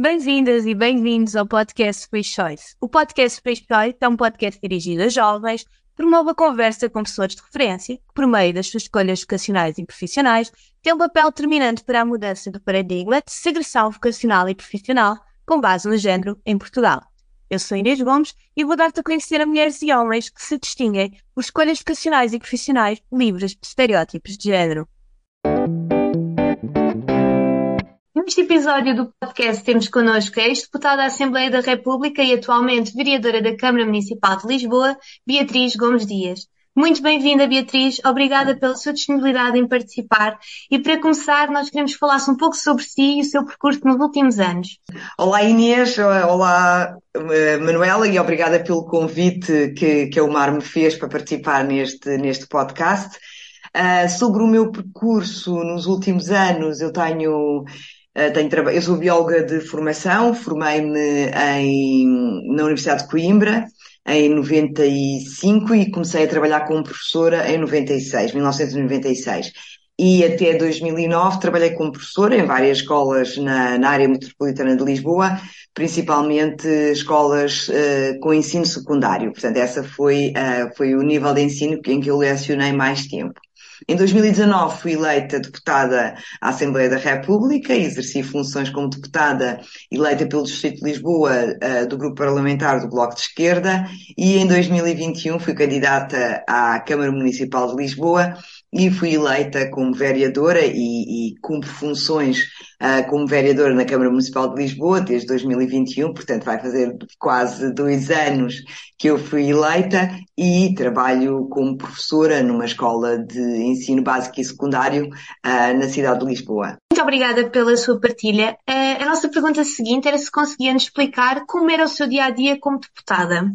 Bem-vindas e bem-vindos ao podcast Space Choice. O podcast Space Choice é um podcast dirigido a jovens, promove a conversa com pessoas de referência, que, por meio das suas escolhas vocacionais e profissionais, têm um papel determinante para a mudança do paradigma de segressão vocacional e profissional com base no género em Portugal. Eu sou Inês Gomes e vou dar-te a conhecer a mulheres e homens que se distinguem por escolhas vocacionais e profissionais livres de estereótipos de género. Neste episódio do podcast temos connosco a ex-deputada da Assembleia da República e atualmente vereadora da Câmara Municipal de Lisboa, Beatriz Gomes Dias. Muito bem-vinda, Beatriz. Obrigada pela sua disponibilidade em participar. E para começar, nós queremos falar um pouco sobre si e o seu percurso nos últimos anos. Olá, Inês. Olá, eh, Manuela, e obrigada pelo convite que, que a Omar me fez para participar neste, neste podcast. Uh, sobre o meu percurso nos últimos anos, eu tenho tenho, eu sou bióloga de formação, formei-me na Universidade de Coimbra em 95 e comecei a trabalhar como professora em 96, 1996. E até 2009 trabalhei como professora em várias escolas na, na área metropolitana de Lisboa, principalmente escolas uh, com ensino secundário. Portanto, essa foi, uh, foi o nível de ensino em que eu lecionei mais tempo. Em 2019 fui eleita deputada à Assembleia da República e exerci funções como deputada eleita pelo Distrito de Lisboa uh, do Grupo Parlamentar do Bloco de Esquerda e em 2021 fui candidata à Câmara Municipal de Lisboa e fui eleita como vereadora e, e cumpro funções uh, como vereadora na Câmara Municipal de Lisboa desde 2021, portanto vai fazer quase dois anos que eu fui eleita e trabalho como professora numa escola de ensino básico e secundário uh, na cidade de Lisboa. Muito obrigada pela sua partilha. Uh, a nossa pergunta seguinte era se conseguia nos explicar como era o seu dia a dia como deputada.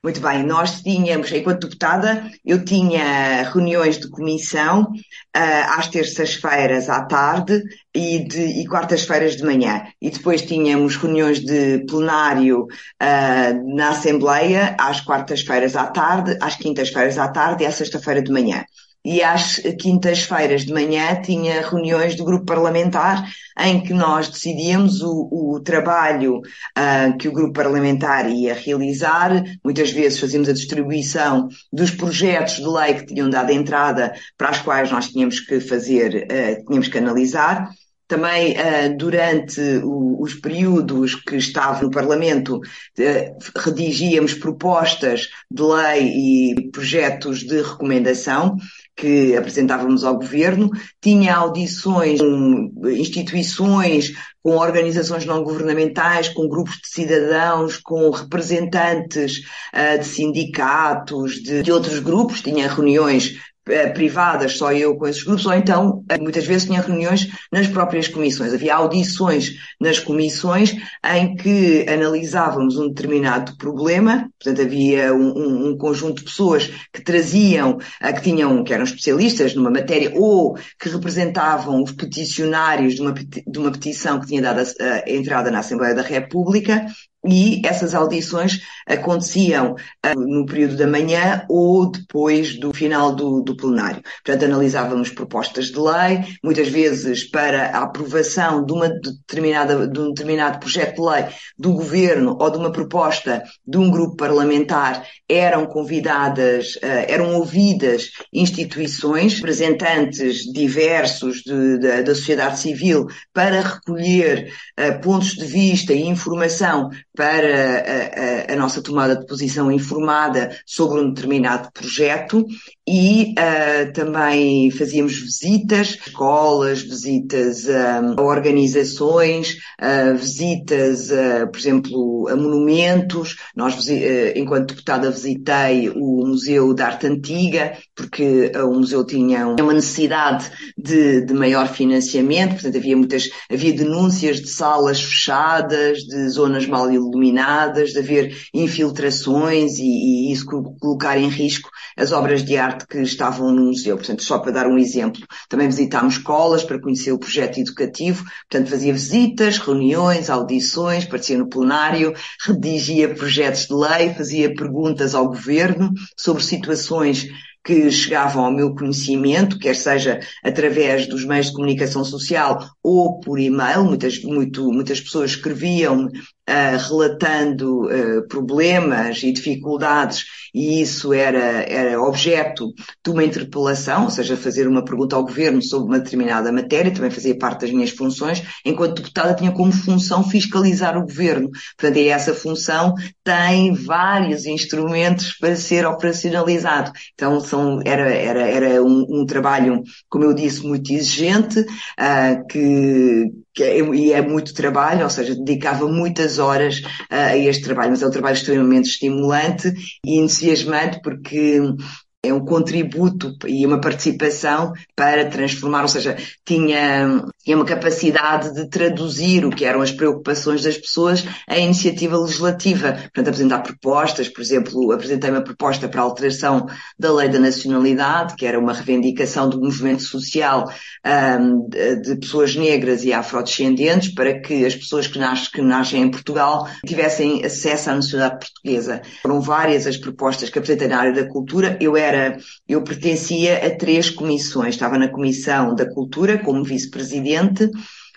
Muito bem, nós tínhamos, enquanto deputada, eu tinha reuniões de comissão uh, às terças-feiras à tarde e, e quartas-feiras de manhã. E depois tínhamos reuniões de plenário uh, na Assembleia às quartas-feiras à tarde, às quintas-feiras à tarde e à sexta-feira de manhã e às quintas-feiras de manhã tinha reuniões do grupo parlamentar em que nós decidíamos o, o trabalho uh, que o grupo parlamentar ia realizar. Muitas vezes fazíamos a distribuição dos projetos de lei que tinham dado entrada para as quais nós tínhamos que fazer, uh, tínhamos que analisar. Também uh, durante os períodos que estava no Parlamento, redigíamos propostas de lei e projetos de recomendação que apresentávamos ao governo, tinha audições com instituições, com organizações não governamentais, com grupos de cidadãos, com representantes uh, de sindicatos, de, de outros grupos, tinha reuniões privadas, só eu com esses grupos, ou então eh, muitas vezes tinha reuniões nas próprias comissões. Havia audições nas comissões em que analisávamos um determinado problema, portanto havia um, um, um conjunto de pessoas que traziam, eh, que tinham, que eram especialistas numa matéria ou que representavam os peticionários de uma, de uma petição que tinha dado a, a entrada na Assembleia da República e essas audições aconteciam uh, no período da manhã ou depois do final do, do, plenário. Portanto, analisávamos propostas de lei, muitas vezes para a aprovação de, uma determinada, de um determinado projeto de lei do governo ou de uma proposta de um grupo parlamentar, eram convidadas, uh, eram ouvidas instituições, representantes diversos de, de, da sociedade civil para recolher uh, pontos de vista e informação para a, a, a, nossa tomada de posição informada sobre um determinado projeto e uh, também fazíamos visitas a escolas, visitas a organizações, uh, visitas, por exemplo, a monumentos. Nós, uh, enquanto deputada, visitei o Museu da Arte Antiga, porque o museu tinha uma necessidade de, de maior financiamento, portanto havia muitas, havia denúncias de salas fechadas, de zonas mal iluminadas, de haver infiltrações e, e isso colocar em risco as obras de arte que estavam no museu. Portanto, só para dar um exemplo, também visitámos escolas para conhecer o projeto educativo, portanto fazia visitas, reuniões, audições, participa no plenário, redigia projetos de lei, fazia perguntas ao governo sobre situações que chegavam ao meu conhecimento, quer seja através dos meios de comunicação social ou por e-mail. Muitas, muito, muitas pessoas escreviam Uh, relatando uh, problemas e dificuldades, e isso era, era objeto de uma interpelação, ou seja, fazer uma pergunta ao governo sobre uma determinada matéria, também fazia parte das minhas funções. Enquanto deputada, tinha como função fiscalizar o governo. Portanto, e essa função tem vários instrumentos para ser operacionalizado. Então, são, era, era, era um, um trabalho, como eu disse, muito exigente, uh, que, que é, e é muito trabalho, ou seja, dedicava muitas horas uh, a este trabalho, mas é um trabalho extremamente estimulante e entusiasmante porque é um contributo e uma participação para transformar, ou seja, tinha, tinha uma capacidade de traduzir o que eram as preocupações das pessoas em iniciativa legislativa. Portanto, apresentar propostas, por exemplo, apresentei uma proposta para a alteração da lei da nacionalidade, que era uma reivindicação do movimento social um, de pessoas negras e afrodescendentes, para que as pessoas que nascem, que nascem em Portugal tivessem acesso à nacionalidade portuguesa. Foram várias as propostas que apresentei na área da cultura. Eu era, eu pertencia a três comissões. Estava na Comissão da Cultura como vice-presidente,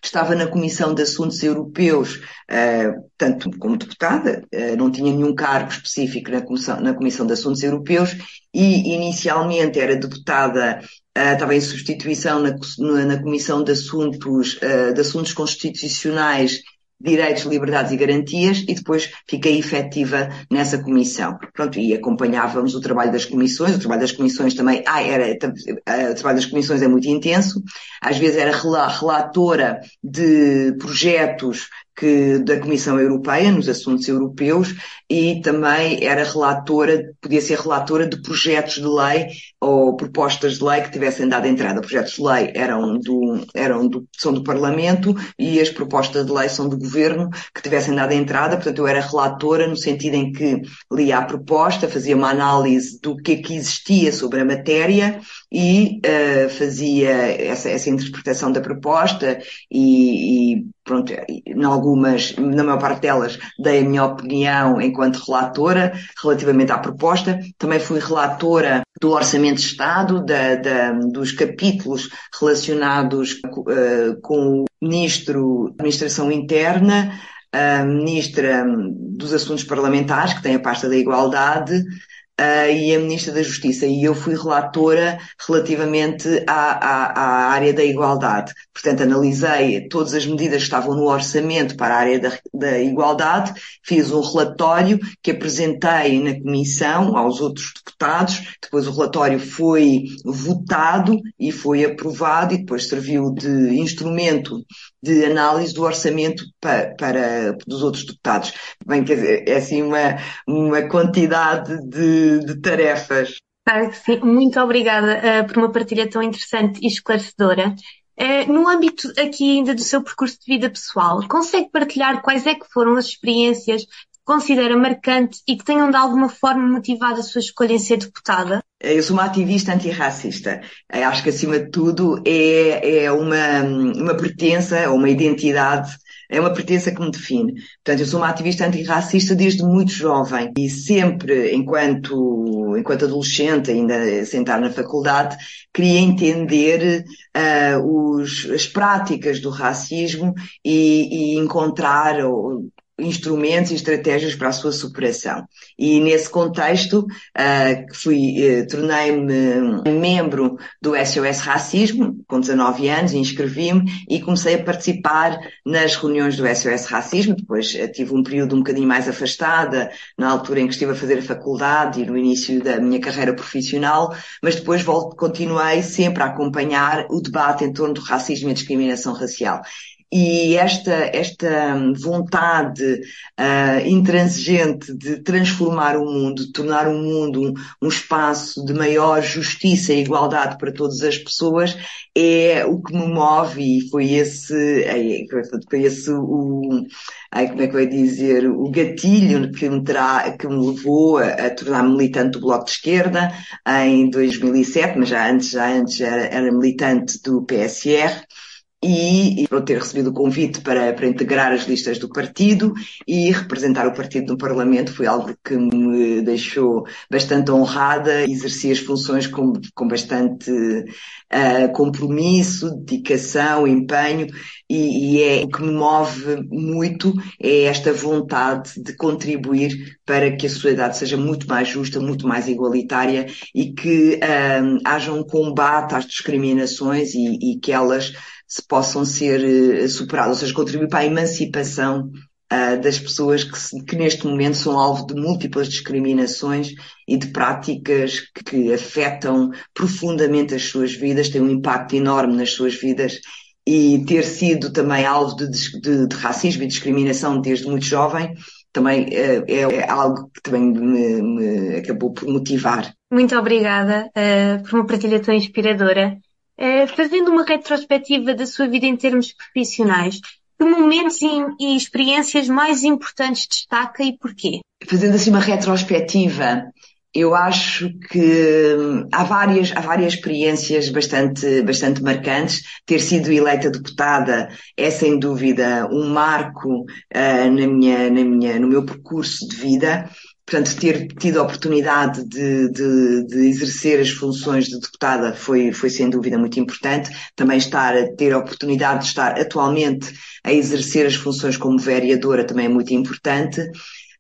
estava na Comissão de Assuntos Europeus, uh, tanto como deputada, uh, não tinha nenhum cargo específico na Comissão, na Comissão de Assuntos Europeus e inicialmente era deputada, uh, estava em substituição na, na Comissão de Assuntos, de Assuntos Constitucionais Direitos, Liberdades e Garantias e depois fiquei efetiva nessa comissão. Pronto, e acompanhávamos o trabalho das comissões, o trabalho das comissões também, ah, era, o trabalho das comissões é muito intenso, às vezes era relatora de projetos que, da Comissão Europeia nos assuntos europeus e também era relatora, podia ser relatora de projetos de lei ou propostas de lei que tivessem dado entrada. Projetos de lei eram do, eram do, são do Parlamento e as propostas de lei são do Governo que tivessem dado entrada. Portanto, eu era relatora no sentido em que lia a proposta, fazia uma análise do que é que existia sobre a matéria e uh, fazia essa, essa interpretação da proposta e, e pronto, em algumas, na maior parte delas, dei a minha opinião enquanto relatora relativamente à proposta. Também fui relatora do Orçamento de Estado, da, da, dos capítulos relacionados uh, com o Ministro da Administração Interna, a Ministra dos Assuntos Parlamentares, que tem a pasta da Igualdade, uh, e a Ministra da Justiça, e eu fui relatora relativamente à, à, à, área da igualdade. Portanto, analisei todas as medidas que estavam no orçamento para a área da, da igualdade, fiz um relatório que apresentei na Comissão aos outros deputados, depois o relatório foi votado e foi aprovado e depois serviu de instrumento de análise do orçamento para, para dos outros deputados. Bem, quer dizer, é assim uma, uma quantidade de, de tarefas. Claro sim. Muito obrigada uh, por uma partilha tão interessante e esclarecedora. Uh, no âmbito aqui ainda do seu percurso de vida pessoal, consegue partilhar quais é que foram as experiências considera marcante e que tenham de alguma forma motivado a sua escolha em ser deputada? Eu sou uma ativista antirracista. Acho que, acima de tudo, é, é uma, uma pertença, uma identidade é uma pertença que me define. Portanto, eu sou uma ativista antirracista desde muito jovem e sempre, enquanto, enquanto adolescente, ainda sentar na faculdade, queria entender uh, os, as práticas do racismo e, e encontrar ou, instrumentos e estratégias para a sua superação. E nesse contexto, uh, fui, uh, tornei-me membro do SOS Racismo, com 19 anos, inscrevi-me e comecei a participar nas reuniões do SOS Racismo. Depois uh, tive um período um bocadinho mais afastada, na altura em que estive a fazer a faculdade e no início da minha carreira profissional, mas depois volto, continuei sempre a acompanhar o debate em torno do racismo e a discriminação racial. E esta, esta vontade uh, intransigente de transformar o mundo, de tornar o mundo um, um, espaço de maior justiça e igualdade para todas as pessoas, é o que me move e foi esse, foi esse o, ai, como é que ia dizer, o gatilho que me, terá, que me levou a, a tornar militante do Bloco de Esquerda em 2007, mas já antes, já antes era, era militante do PSR e, por ter recebido o convite para, para integrar as listas do partido e representar o partido no Parlamento foi algo que me deixou bastante honrada, exerci as funções com, com bastante uh, compromisso, dedicação, empenho e, e, é o que me move muito é esta vontade de contribuir para que a sociedade seja muito mais justa, muito mais igualitária e que um, haja um combate às discriminações e, e que elas se possam ser uh, superadas, ou seja, contribuir para a emancipação uh, das pessoas que, que, neste momento são alvo de múltiplas discriminações e de práticas que, que afetam profundamente as suas vidas, têm um impacto enorme nas suas vidas e ter sido também alvo de, de, de racismo e discriminação desde muito jovem também uh, é, algo que também me, me, acabou por motivar. Muito obrigada uh, por uma partilha tão inspiradora. Uh, fazendo uma retrospectiva da sua vida em termos profissionais, que momentos e, e experiências mais importantes destaca e porquê? Fazendo assim uma retrospectiva, eu acho que hum, há várias, há várias experiências bastante, bastante marcantes. Ter sido eleita deputada é sem dúvida um marco uh, na minha, na minha, no meu percurso de vida. Portanto, ter tido a oportunidade de, de, de, exercer as funções de deputada foi, foi sem dúvida muito importante. Também estar a ter a oportunidade de estar atualmente a exercer as funções como vereadora também é muito importante.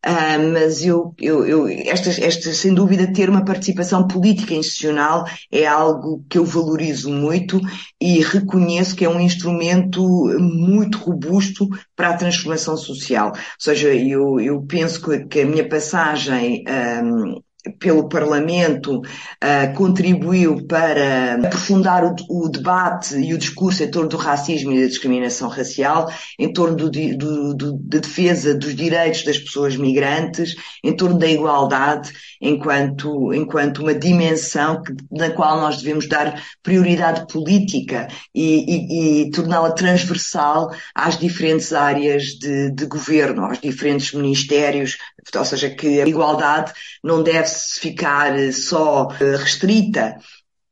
Uh, mas eu, eu, eu estas, estas, sem dúvida, ter uma participação política institucional é algo que eu valorizo muito e reconheço que é um instrumento muito robusto para a transformação social. Ou seja, eu, eu penso que, a minha passagem um, pelo Parlamento uh, contribuiu para aprofundar o, o, debate e o discurso em torno do racismo e da discriminação racial, em torno do, do, do, da defesa dos direitos das pessoas migrantes, em torno da igualdade, enquanto, enquanto uma dimensão que, na qual nós devemos dar prioridade política e, e, e torná-la transversal às diferentes áreas de, de governo, aos diferentes ministérios, ou seja, que a igualdade não deve ficar só eh, restrita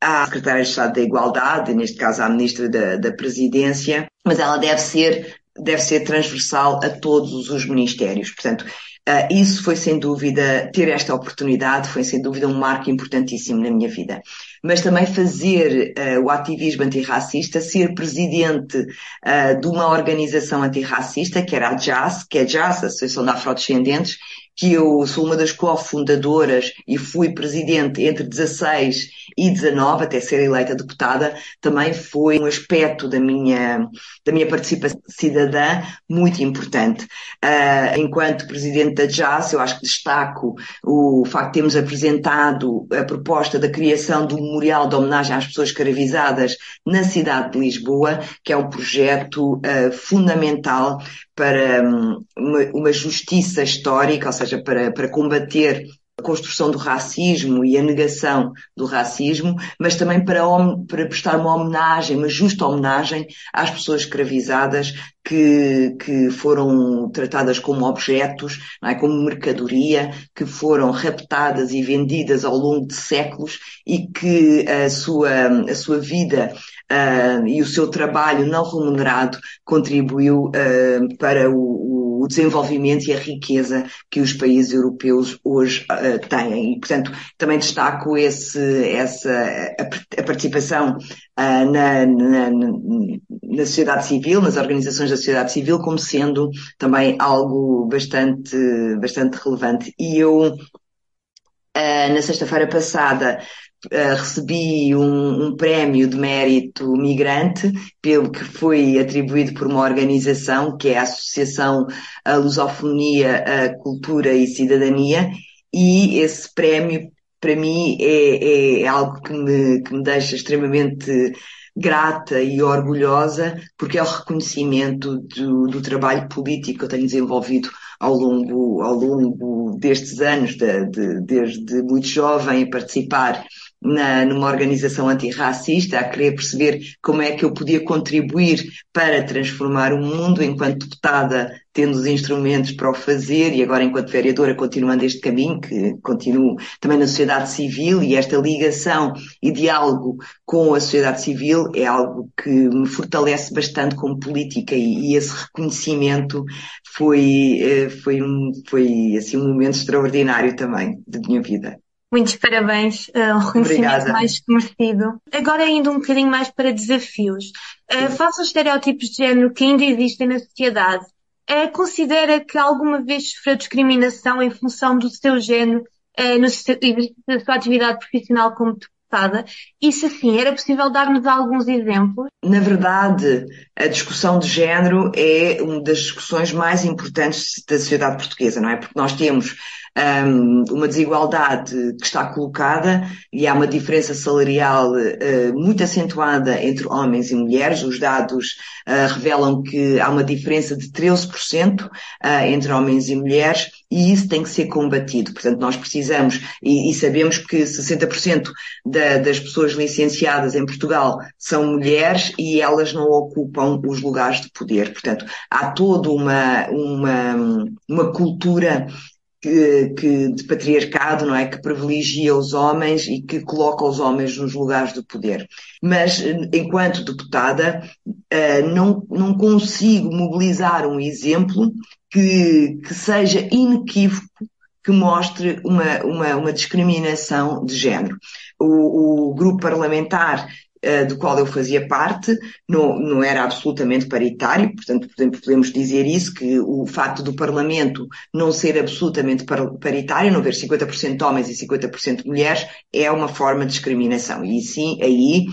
à Secretária de Estado da Igualdade, neste caso à Ministra da, da Presidência, mas ela deve ser, deve ser transversal a todos os ministérios. Portanto, Uh, isso foi sem dúvida, ter esta oportunidade foi sem dúvida um marco importantíssimo na minha vida. Mas também fazer uh, o ativismo antirracista, ser presidente uh, de uma organização antirracista, que era a JAS, que é a JAS, a Associação de Afrodescendentes, que eu sou uma das cofundadoras e fui presidente entre 16 e 19, até ser eleita deputada, também foi um aspecto da minha, da minha participação cidadã muito importante. Uh, enquanto presidente da JAS, eu acho que destaco o facto de termos apresentado a proposta da criação do memorial de homenagem às pessoas escravizadas na cidade de Lisboa, que é um projeto uh, fundamental para um, uma, uma, justiça histórica, ou seja, para, para combater a construção do racismo e a negação do racismo, mas também para, para prestar uma homenagem, uma justa homenagem às pessoas escravizadas que, que foram tratadas como objetos, é? como mercadoria, que foram raptadas e vendidas ao longo de séculos e que a sua, a sua vida uh, e o seu trabalho não remunerado contribuiu uh, para o, desenvolvimento e a riqueza que os países europeus hoje uh, têm. E, portanto, também destaco esse, essa, a, a participação na, na, na, sociedade civil, nas organizações da sociedade civil, como sendo também algo bastante, bastante relevante. E eu, na sexta-feira passada, Uh, recebi um, um, prémio de mérito migrante, pelo que foi atribuído por uma organização que é a Associação a Lusofonia, a Cultura e Cidadania, e esse prémio para mim é, é algo que me, que me deixa extremamente grata e orgulhosa, porque é o reconhecimento do, do trabalho político que eu tenho desenvolvido ao longo, ao longo destes anos, de, de, desde muito jovem, a participar na, numa organização antirracista, a querer perceber como é que eu podia contribuir para transformar o mundo enquanto deputada, tendo os instrumentos para o fazer e agora enquanto vereadora continuando este caminho, que continuo também na sociedade civil e esta ligação e diálogo com a sociedade civil é algo que me fortalece bastante como política e, e esse reconhecimento foi, eh, foi, foi assim, um momento extraordinário também da minha vida. Muitos parabéns, um reconhecimento Obrigada. mais que merecido. Agora indo um bocadinho mais para desafios. Uh, face aos estereótipos de género que ainda existem na sociedade, uh, considera que alguma vez sofreu discriminação em função do seu género uh, seu, da sua atividade profissional como deputada? E se assim, era possível dar-nos alguns exemplos? Na verdade, a discussão de género é uma das discussões mais importantes da sociedade portuguesa, não é? Porque nós temos um, uma desigualdade que está colocada e há uma diferença salarial uh, muito acentuada entre homens e mulheres. Os dados uh, revelam que há uma diferença de 13% uh, entre homens e mulheres e isso tem que ser combatido. Portanto, nós precisamos, e, e sabemos que 60% da, das pessoas licenciadas em Portugal são mulheres e elas não ocupam os lugares de poder. Portanto, há toda uma, uma, uma cultura que, que, de patriarcado, não é? Que privilegia os homens e que coloca os homens nos lugares de poder. Mas, enquanto deputada, eh, não, não consigo mobilizar um exemplo que, que seja inequívoco que mostre uma, uma, uma discriminação de género. O, o grupo parlamentar uh, do qual eu fazia parte, não, não era absolutamente paritário, portanto podemos dizer isso, que o facto do Parlamento não ser absolutamente paritário, não haver 50% de homens e 50% de mulheres, é uma forma de discriminação. E sim, aí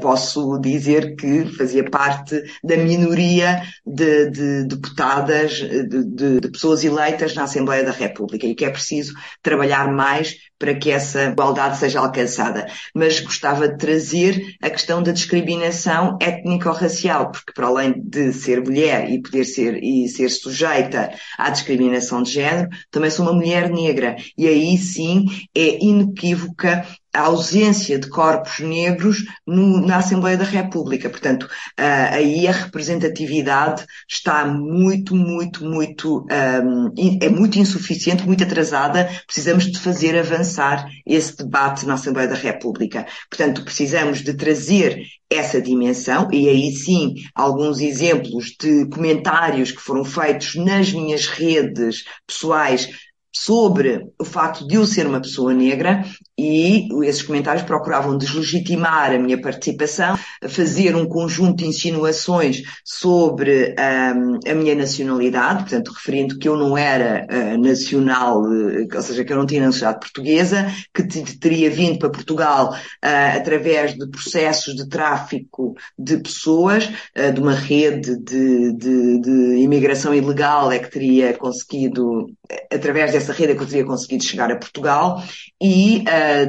posso dizer que fazia parte da minoria de, de deputadas, de, de, de, pessoas eleitas na Assembleia da República e que é preciso trabalhar mais para que essa igualdade seja alcançada. Mas gostava de trazer a questão da discriminação étnico-racial, porque para além de ser mulher e poder ser e ser sujeita à discriminação de género, também sou uma mulher negra e aí sim é inequívoca a ausência de corpos negros no, na Assembleia da República. Portanto, uh, aí a representatividade está muito, muito, muito, um, é muito insuficiente, muito atrasada. Precisamos de fazer avançar esse debate na Assembleia da República. Portanto, precisamos de trazer essa dimensão, e aí sim, alguns exemplos de comentários que foram feitos nas minhas redes pessoais sobre o facto de eu ser uma pessoa negra e esses comentários procuravam deslegitimar a minha participação, fazer um conjunto de insinuações sobre um, a minha nacionalidade, portanto, referindo que eu não era uh, nacional, uh, ou seja, que eu não tinha nacionalidade portuguesa, que teria vindo para Portugal uh, através de processos de tráfico de pessoas, de uma rede de, de, de imigração ilegal é que teria conseguido através dessa rede é que eu teria conseguido chegar a Portugal e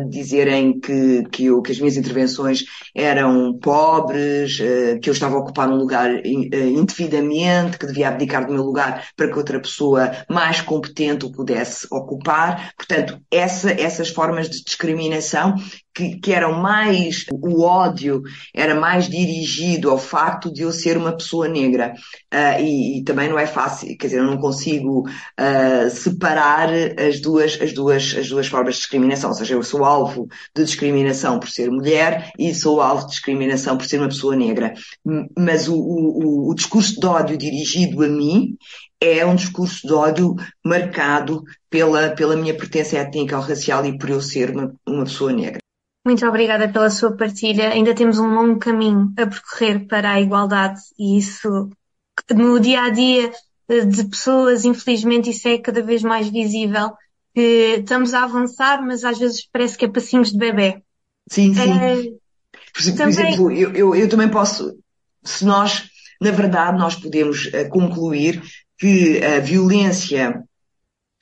dizerem que, que, eu, que as minhas intervenções eram pobres, uh, que eu estava a ocupar um lugar uh, indevidamente, que devia abdicar do meu lugar para que outra pessoa mais competente o pudesse ocupar. Portanto, essa, essas formas de discriminação que, que, eram mais, o ódio era mais dirigido ao facto de eu ser uma pessoa negra. Uh, e, e, também não é fácil, quer dizer, eu não consigo uh, separar as duas, as, duas, as duas formas de discriminação. Ou seja, eu sou alvo de discriminação por ser mulher e sou alvo de discriminação por ser uma pessoa negra. Mas o, o, o discurso de ódio dirigido a mim é um discurso de ódio marcado pela, pela minha pertença étnica ou racial e por eu ser uma, uma pessoa negra. Muito obrigada pela sua partilha. Ainda temos um longo caminho a percorrer para a igualdade e isso no dia a dia eh, de pessoas, infelizmente, isso é cada vez mais visível. Que estamos a avançar, mas às vezes parece que é passinhos de bebê. Sim, sim. É, por, também... exemplo, eu, eu, eu, também posso, se nós, na verdade, nós podemos uh, concluir que a violência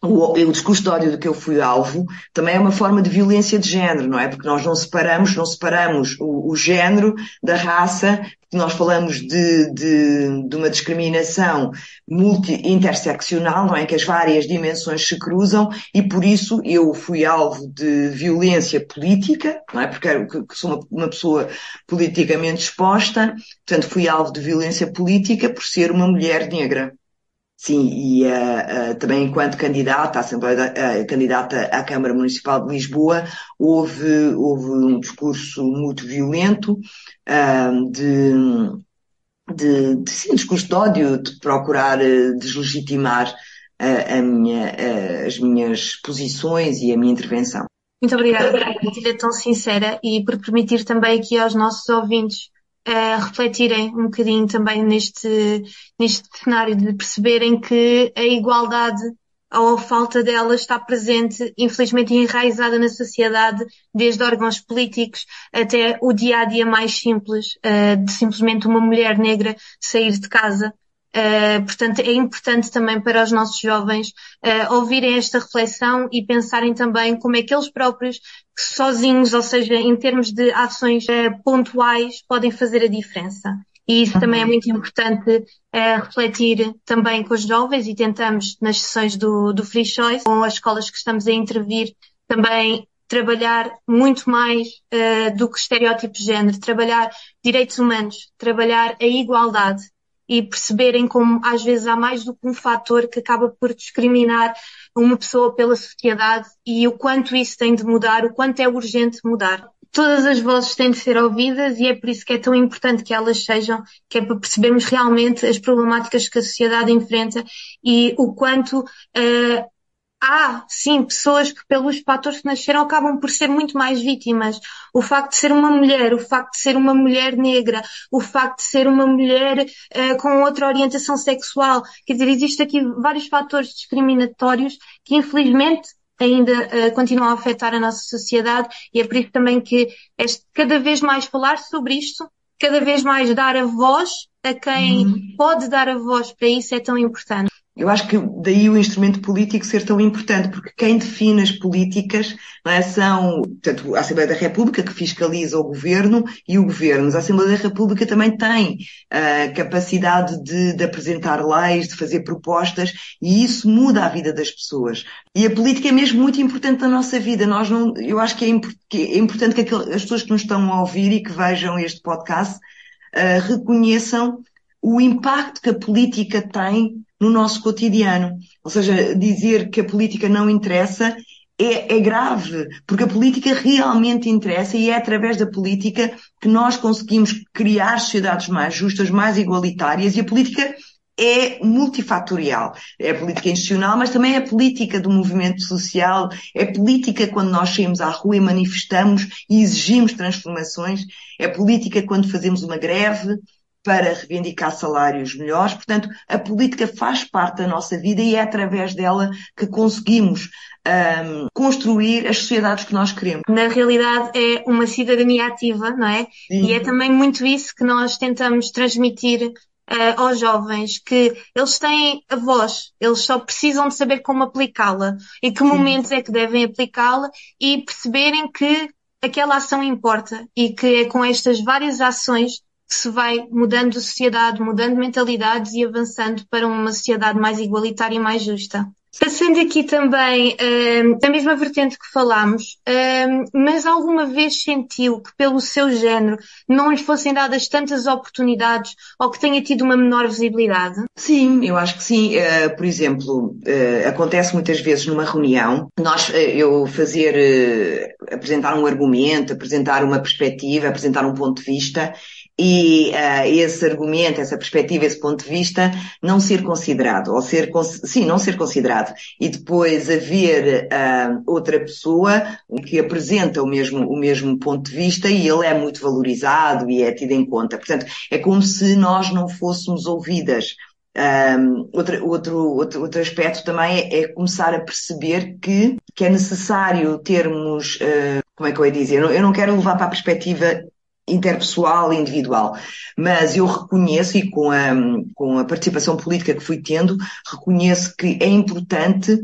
o, o, discurso de ódio do que eu fui alvo também é uma forma de violência de género, não é? Porque nós não separamos, não separamos o, o género da raça, nós falamos de, de, de uma discriminação multi-interseccional, não é? Que as várias dimensões se cruzam e por isso eu fui alvo de violência política, não é? Porque sou uma, uma pessoa politicamente exposta, portanto fui alvo de violência política por ser uma mulher negra. Sim, e uh, uh, também enquanto candidata à Assembleia, uh, candidata à Câmara Municipal de Lisboa, houve, houve um discurso muito violento de, de, de, sim, discurso de ódio, de procurar deslegitimar minha, as minhas posições e a minha intervenção. Muito obrigada por ter tão sincera e por permitir também aqui aos nossos ouvintes uh, refletirem um bocadinho também neste, neste cenário de perceberem que a igualdade ou a falta dela está presente, infelizmente enraizada na sociedade, desde órgãos políticos até o dia a dia mais simples, uh, de simplesmente uma mulher negra sair de casa Uh, portanto, é importante também para os nossos jovens uh, ouvirem esta reflexão e pensarem também como é que eles próprios, sozinhos, ou seja, em termos de ações uh, pontuais, podem fazer a diferença. E isso também é uhum. muito importante refletir também com os jovens e tentamos nas sessões do, do Free Choice, com as escolas que estamos a intervir, também trabalhar muito mais do que estereótipos de género, trabalhar direitos humanos, trabalhar a igualdade e perceberem como às vezes há mais do que um fator que acaba por discriminar uma pessoa pela sociedade e o quanto isso tem de mudar, o quanto é urgente mudar. Todas as vozes têm de ser ouvidas e é por isso que é tão importante que elas sejam, que é para percebermos realmente as problemáticas que a sociedade enfrenta e o quanto uh, há, sim, pessoas que pelos fatores que nasceram acabam por ser muito mais vítimas. O facto de ser uma mulher, o facto de ser uma mulher negra, o facto de ser uma mulher uh, com outra orientação sexual. Quer dizer, existem aqui vários fatores discriminatórios que infelizmente ainda uh, continuam a afetar a nossa sociedade e é por isso também que este, cada vez mais falar sobre isto, cada vez mais dar a voz a quem uhum. pode dar a voz para isso é tão importante. Eu acho que daí o instrumento político ser tão importante, porque quem define as políticas é, são portanto, a Assembleia da República, que fiscaliza o governo, e o governo. Mas a Assembleia da República também tem a capacidade de, de, apresentar leis, de fazer propostas, e isso muda a vida das pessoas. E a política é mesmo muito importante na nossa vida. Nós não, eu acho que é, que é importante que aquel, as pessoas que nos estão a ouvir e que vejam este podcast uh, reconheçam o impacto que a política tem no nosso cotidiano. Ou seja, dizer que a política não interessa é, é, grave, porque a política realmente interessa e é através da política que nós conseguimos criar sociedades mais justas, mais igualitárias e a política é multifatorial. É a política institucional, mas também é a política do movimento social, é política quando nós saímos à rua e manifestamos e exigimos transformações, é política quando fazemos uma greve, para reivindicar salários melhores. Portanto, a política faz parte da nossa vida e é através dela que conseguimos um, construir as sociedades que nós queremos. Na realidade, é uma cidadania ativa, não é? Sim. E é também muito isso que nós tentamos transmitir Uh, aos jovens que eles têm a voz, eles só precisam de saber como aplicá-la e que Sim. momentos é que devem aplicá-la e perceberem que aquela ação importa e que é com estas várias ações que se vai mudando a sociedade, mudando mentalidades e avançando para uma sociedade mais igualitária e mais justa. Passando aqui também um, da mesma vertente que falámos, um, mas alguma vez sentiu que pelo seu género não lhe fossem dadas tantas oportunidades ou que tenha tido uma menor visibilidade? Sim, eu acho que sim. Uh, por exemplo, uh, acontece muitas vezes numa reunião, nós, uh, eu fazer, apresentar um argumento, apresentar uma perspectiva, apresentar um ponto de vista e uh, esse argumento, essa perspectiva, esse ponto de vista não ser considerado, ou ser, sim, não ser considerado, e depois haver uh, outra pessoa que apresenta o mesmo, o mesmo ponto de vista e ele é muito valorizado e é tido em conta. Portanto, é como se nós não fôssemos ouvidas. Um, outro, outro, outro, outro aspecto também é, é, começar a perceber que, que é necessário termos, uh, como é que eu ia dizer, eu não, eu não quero levar para a perspectiva interpessoal e individual. Mas eu reconheço, e com a, com a participação política que fui tendo, reconheço que é importante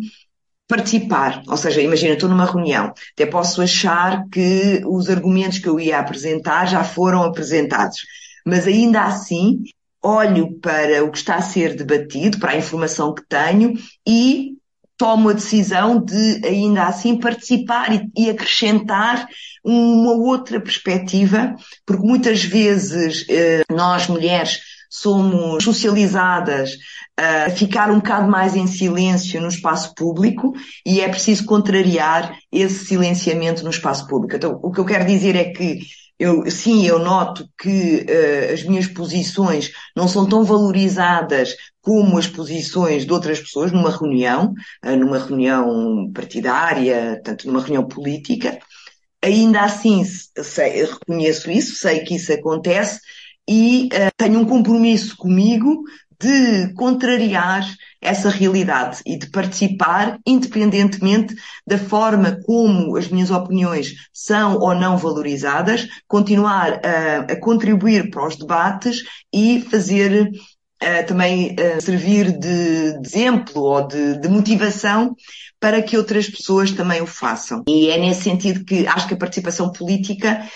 participar. Ou seja, imagina, estou numa reunião, até posso achar que os argumentos que eu ia apresentar já foram apresentados, mas ainda assim olho para o que está a ser debatido, para a informação que tenho e tomo a decisão de ainda assim participar e, e, acrescentar uma outra perspectiva, porque muitas vezes eh, nós mulheres somos socializadas a ficar um bocado mais em silêncio no espaço público e é preciso contrariar esse silenciamento no espaço público. Então, o que eu quero dizer é que eu, sim, eu noto que uh, as minhas posições não são tão valorizadas como as posições de outras pessoas numa reunião, uh, numa reunião partidária, tanto numa reunião política. Ainda assim, sei, reconheço isso, sei que isso acontece e uh, tenho um compromisso comigo de contrariar essa realidade e de participar independentemente da forma como as minhas opiniões são ou não valorizadas, continuar a, a contribuir para os debates e fazer uh, também uh, servir de, de, exemplo ou de, de motivação para que outras pessoas também o façam. E é nesse sentido que acho que a participação política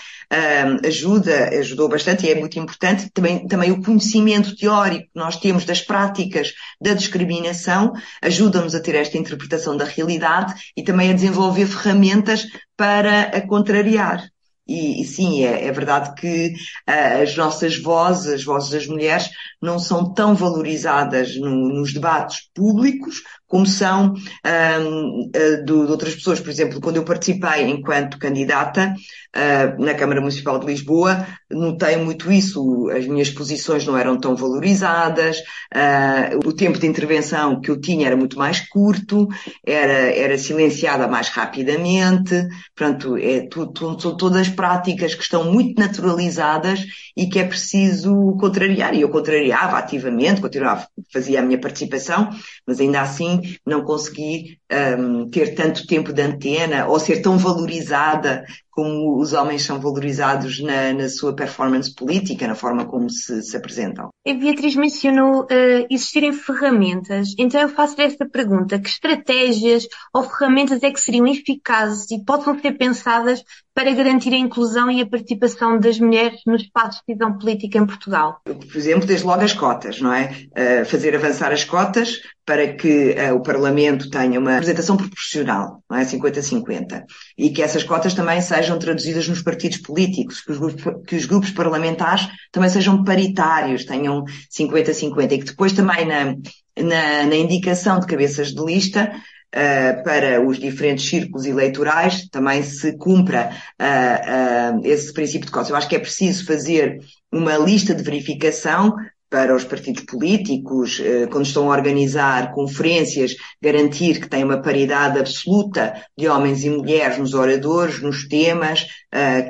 ajuda, ajudou bastante e é muito importante. Também, também o conhecimento teórico que nós temos das práticas da discriminação ajuda-nos a ter esta interpretação da realidade e também a desenvolver ferramentas para a contrariar. E, e, sim, é, é, verdade que uh, as nossas vozes, as vozes das mulheres, não são tão valorizadas no, nos debates públicos como são um, uh, de, de, outras pessoas. Por exemplo, quando eu participei enquanto candidata uh, na Câmara Municipal de Lisboa, notei muito isso. As minhas posições não eram tão valorizadas, uh, o tempo de intervenção que eu tinha era muito mais curto, era, era silenciada mais rapidamente. Portanto, é, tu, tu, são todas práticas que estão muito naturalizadas e que é preciso contrariar. E eu contrariava ativamente, continuava, fazia a minha participação, mas ainda assim não consegui um, ter tanto tempo de antena ou ser tão valorizada como os homens são valorizados na, na sua performance política, na forma como se, se apresentam. A Beatriz mencionou uh, existirem ferramentas, então eu faço esta pergunta: que estratégias ou ferramentas é que seriam eficazes e possam ser pensadas para garantir a inclusão e a participação das mulheres no espaço de decisão política em Portugal? Por exemplo, desde logo as cotas, não é? Uh, fazer avançar as cotas para que uh, o Parlamento tenha uma representação proporcional, não é? 50-50. E que essas cotas também sejam traduzidas nos partidos políticos, que os grupos, que os grupos parlamentares também sejam paritários, tenham 50-50 e que depois também na, na, na indicação de cabeças de lista Uh, para os diferentes círculos eleitorais também se cumpra uh, uh, esse princípio de cotas. Eu acho que é preciso fazer uma lista de verificação para os partidos políticos, quando estão a organizar conferências, garantir que tem uma paridade absoluta de homens e mulheres nos oradores, nos temas,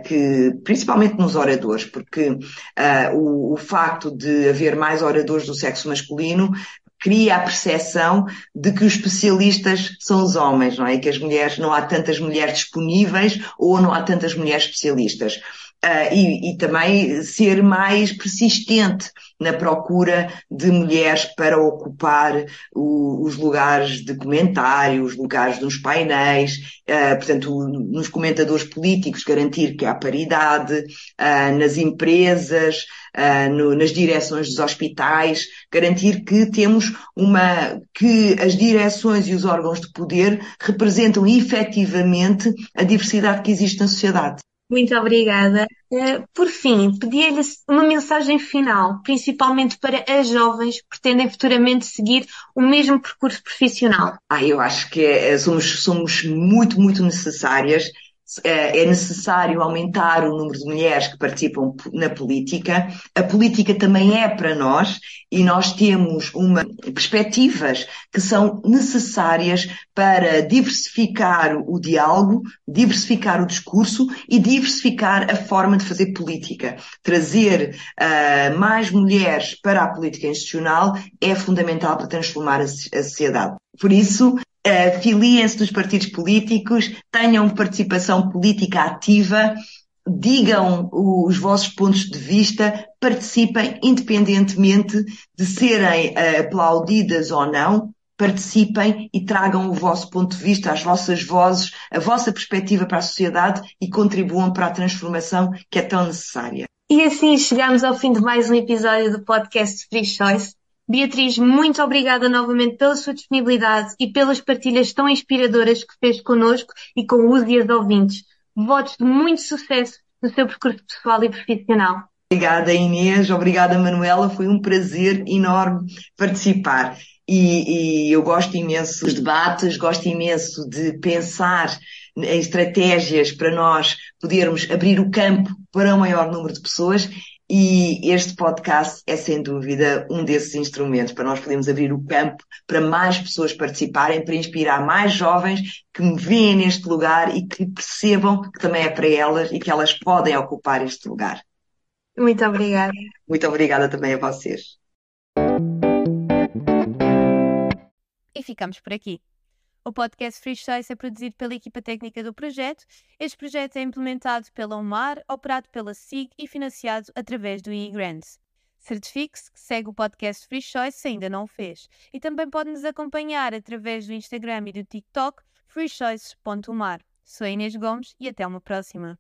que, principalmente nos oradores, porque o, o facto de haver mais oradores do sexo masculino cria a percepção de que os especialistas são os homens, não é? Que as mulheres, não há tantas mulheres disponíveis ou não há tantas mulheres especialistas. Uh, e, e, também ser mais persistente na procura de mulheres para ocupar o, os lugares de comentário, os lugares nos painéis, uh, portanto, nos comentadores políticos, garantir que há paridade, uh, nas empresas, no, nas direções dos hospitais, garantir que temos uma, que as direções e os órgãos de poder representam efetivamente a diversidade que existe na sociedade. Muito obrigada. Eh, por fim, pedia-lhe uma mensagem final, principalmente para as jovens que pretendem futuramente seguir o mesmo percurso profissional. Ah, eu acho que é, somos, somos muito, muito necessárias é, é necessário aumentar o número de mulheres que participam na política. A política também é para nós e nós temos uma perspectivas que são necessárias para diversificar o diálogo, diversificar o discurso e diversificar a forma de fazer política. Trazer uh, mais mulheres para a política institucional é fundamental para transformar a, a sociedade. Por isso, uh, filiem-se dos partidos políticos, tenham participação política ativa, digam os vossos pontos de vista, participem independentemente de serem uh, aplaudidas ou não participem e tragam o vosso ponto de vista, as vossas vozes, a vossa perspectiva para a sociedade e contribuam para a transformação que é tão necessária. E assim chegamos ao fim de mais um episódio do podcast Free Choice. Beatriz, muito obrigada novamente pela sua disponibilidade e pelas partilhas tão inspiradoras que fez connosco e com os e as ouvintes. Votos de muito sucesso no seu percurso pessoal e profissional. Obrigada Inês, obrigada Manuela, foi um prazer enorme participar. E, e, eu gosto imenso dos debates, gosto imenso de pensar em estratégias para nós podermos abrir o campo para um maior número de pessoas e este podcast é sem dúvida um desses instrumentos para nós podermos abrir o campo para mais pessoas participarem, para inspirar mais jovens que me veem neste lugar e que percebam que também é para elas e que elas podem ocupar este lugar. Muito obrigada. Muito obrigada também a vocês. E ficamos por aqui. O podcast Free Choice é produzido pela equipa técnica do projeto. Este projeto é implementado pela UMAR, operado pela SIG e financiado através do e-Grants. Certifique-se que segue o podcast Free Choice se ainda não o fez. E também pode nos acompanhar através do Instagram e do TikTok freechoices.umar. Sou Inês Gomes e até uma próxima.